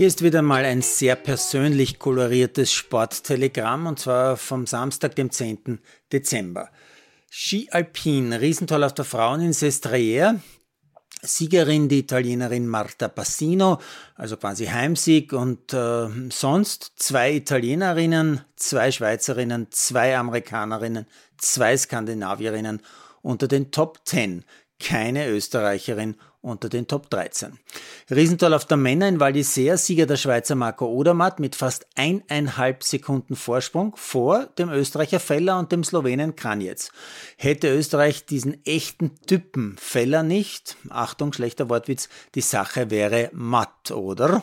Hier ist wieder mal ein sehr persönlich koloriertes Sporttelegramm und zwar vom Samstag, dem 10. Dezember. Ski Alpin, Riesentoll auf der Frauen in. Siegerin die Italienerin Marta Passino, also quasi Heimsieg und äh, sonst zwei Italienerinnen, zwei Schweizerinnen, zwei Amerikanerinnen, zwei Skandinavierinnen unter den Top 10. Keine Österreicherin unter den Top 13. Riesentoll auf der Männer in Val Sieger der Schweizer Marco Odermatt mit fast eineinhalb Sekunden Vorsprung vor dem Österreicher Feller und dem Slowenen Kranjec. Hätte Österreich diesen echten Typen Feller nicht, Achtung, schlechter Wortwitz, die Sache wäre matt, oder?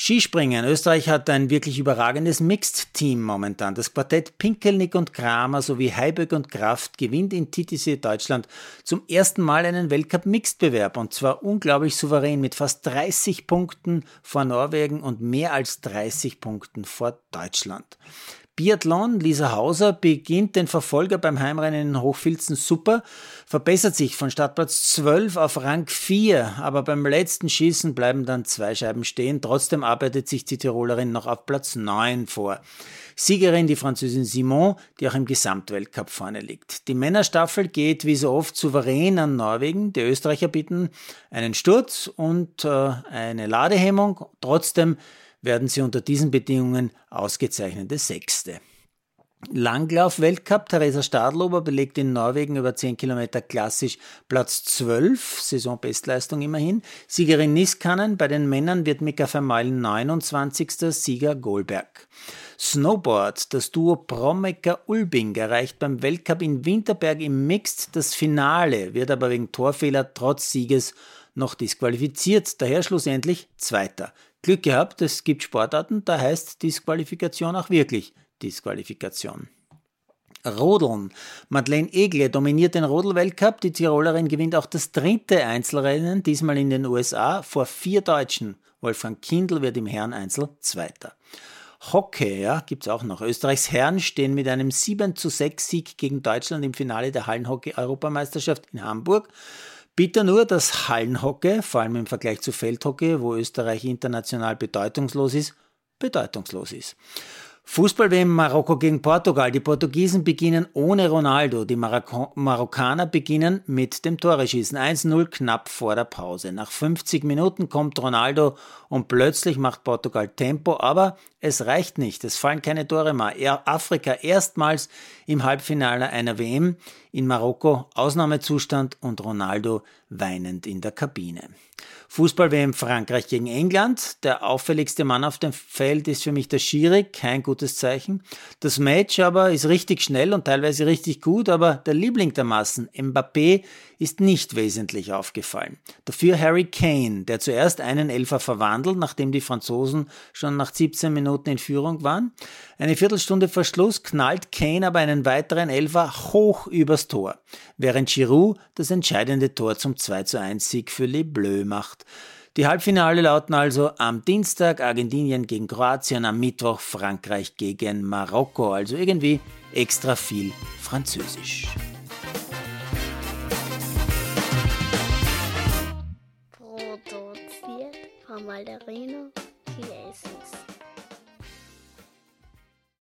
Skispringen. Österreich hat ein wirklich überragendes Mixed-Team momentan. Das Quartett Pinkelnick und Kramer sowie Heiböck und Kraft gewinnt in TTC Deutschland zum ersten Mal einen Weltcup-Mixed-Bewerb und zwar unglaublich souverän mit fast 30 Punkten vor Norwegen und mehr als 30 Punkten vor Deutschland. Biathlon, Lisa Hauser beginnt den Verfolger beim Heimrennen in Hochfilzen super, verbessert sich von Startplatz 12 auf Rang 4, aber beim letzten Schießen bleiben dann zwei Scheiben stehen. Trotzdem arbeitet sich die Tirolerin noch auf Platz 9 vor. Siegerin die Französin Simon, die auch im Gesamtweltcup vorne liegt. Die Männerstaffel geht wie so oft souverän an Norwegen. Die Österreicher bieten einen Sturz und äh, eine Ladehemmung. Trotzdem werden sie unter diesen Bedingungen ausgezeichnete Sechste. Langlauf-Weltcup. Theresa Stadlober belegt in Norwegen über 10 Kilometer klassisch Platz 12, Saisonbestleistung immerhin. Siegerin Niskanen, bei den Männern wird Mika Vermeulen 29. Sieger Goldberg. Snowboard, das Duo Promecker-Ulbing erreicht beim Weltcup in Winterberg im Mixed das Finale, wird aber wegen Torfehler trotz Sieges noch disqualifiziert, daher schlussendlich Zweiter. Glück gehabt, es gibt Sportarten, da heißt Disqualifikation auch wirklich Disqualifikation. Rodeln. Madeleine Egle dominiert den Rodel-Weltcup. Die Tirolerin gewinnt auch das dritte Einzelrennen, diesmal in den USA, vor vier Deutschen. Wolfgang Kindl wird im Herreneinzel Zweiter. Hockey, ja, gibt's auch noch. Österreichs Herren stehen mit einem 7 zu 6 Sieg gegen Deutschland im Finale der Hallenhockey-Europameisterschaft in Hamburg. Bitter nur, dass Hallenhockey, vor allem im Vergleich zu Feldhockey, wo Österreich international bedeutungslos ist, bedeutungslos ist. Fußball-WM Marokko gegen Portugal. Die Portugiesen beginnen ohne Ronaldo. Die Marok Marokkaner beginnen mit dem Toreschießen. 1-0 knapp vor der Pause. Nach 50 Minuten kommt Ronaldo und plötzlich macht Portugal Tempo, aber es reicht nicht. Es fallen keine Tore mehr. Afrika erstmals im Halbfinale einer WM. In Marokko Ausnahmezustand und Ronaldo weinend in der Kabine. Fußball-WM Frankreich gegen England. Der auffälligste Mann auf dem Feld ist für mich der Schiri, kein gutes Zeichen. Das Match aber ist richtig schnell und teilweise richtig gut, aber der Liebling der Massen, Mbappé, ist nicht wesentlich aufgefallen. Dafür Harry Kane, der zuerst einen Elfer verwandelt, nachdem die Franzosen schon nach 17 Minuten in Führung waren. Eine Viertelstunde vor Schluss knallt Kane aber einen weiteren Elfer hoch übers Tor, während Giroud das entscheidende Tor zum 2 zu 1 Sieg für Les Bleus macht. Die Halbfinale lauten also am Dienstag Argentinien gegen Kroatien, am Mittwoch Frankreich gegen Marokko, also irgendwie extra viel Französisch. Produziert von Malderino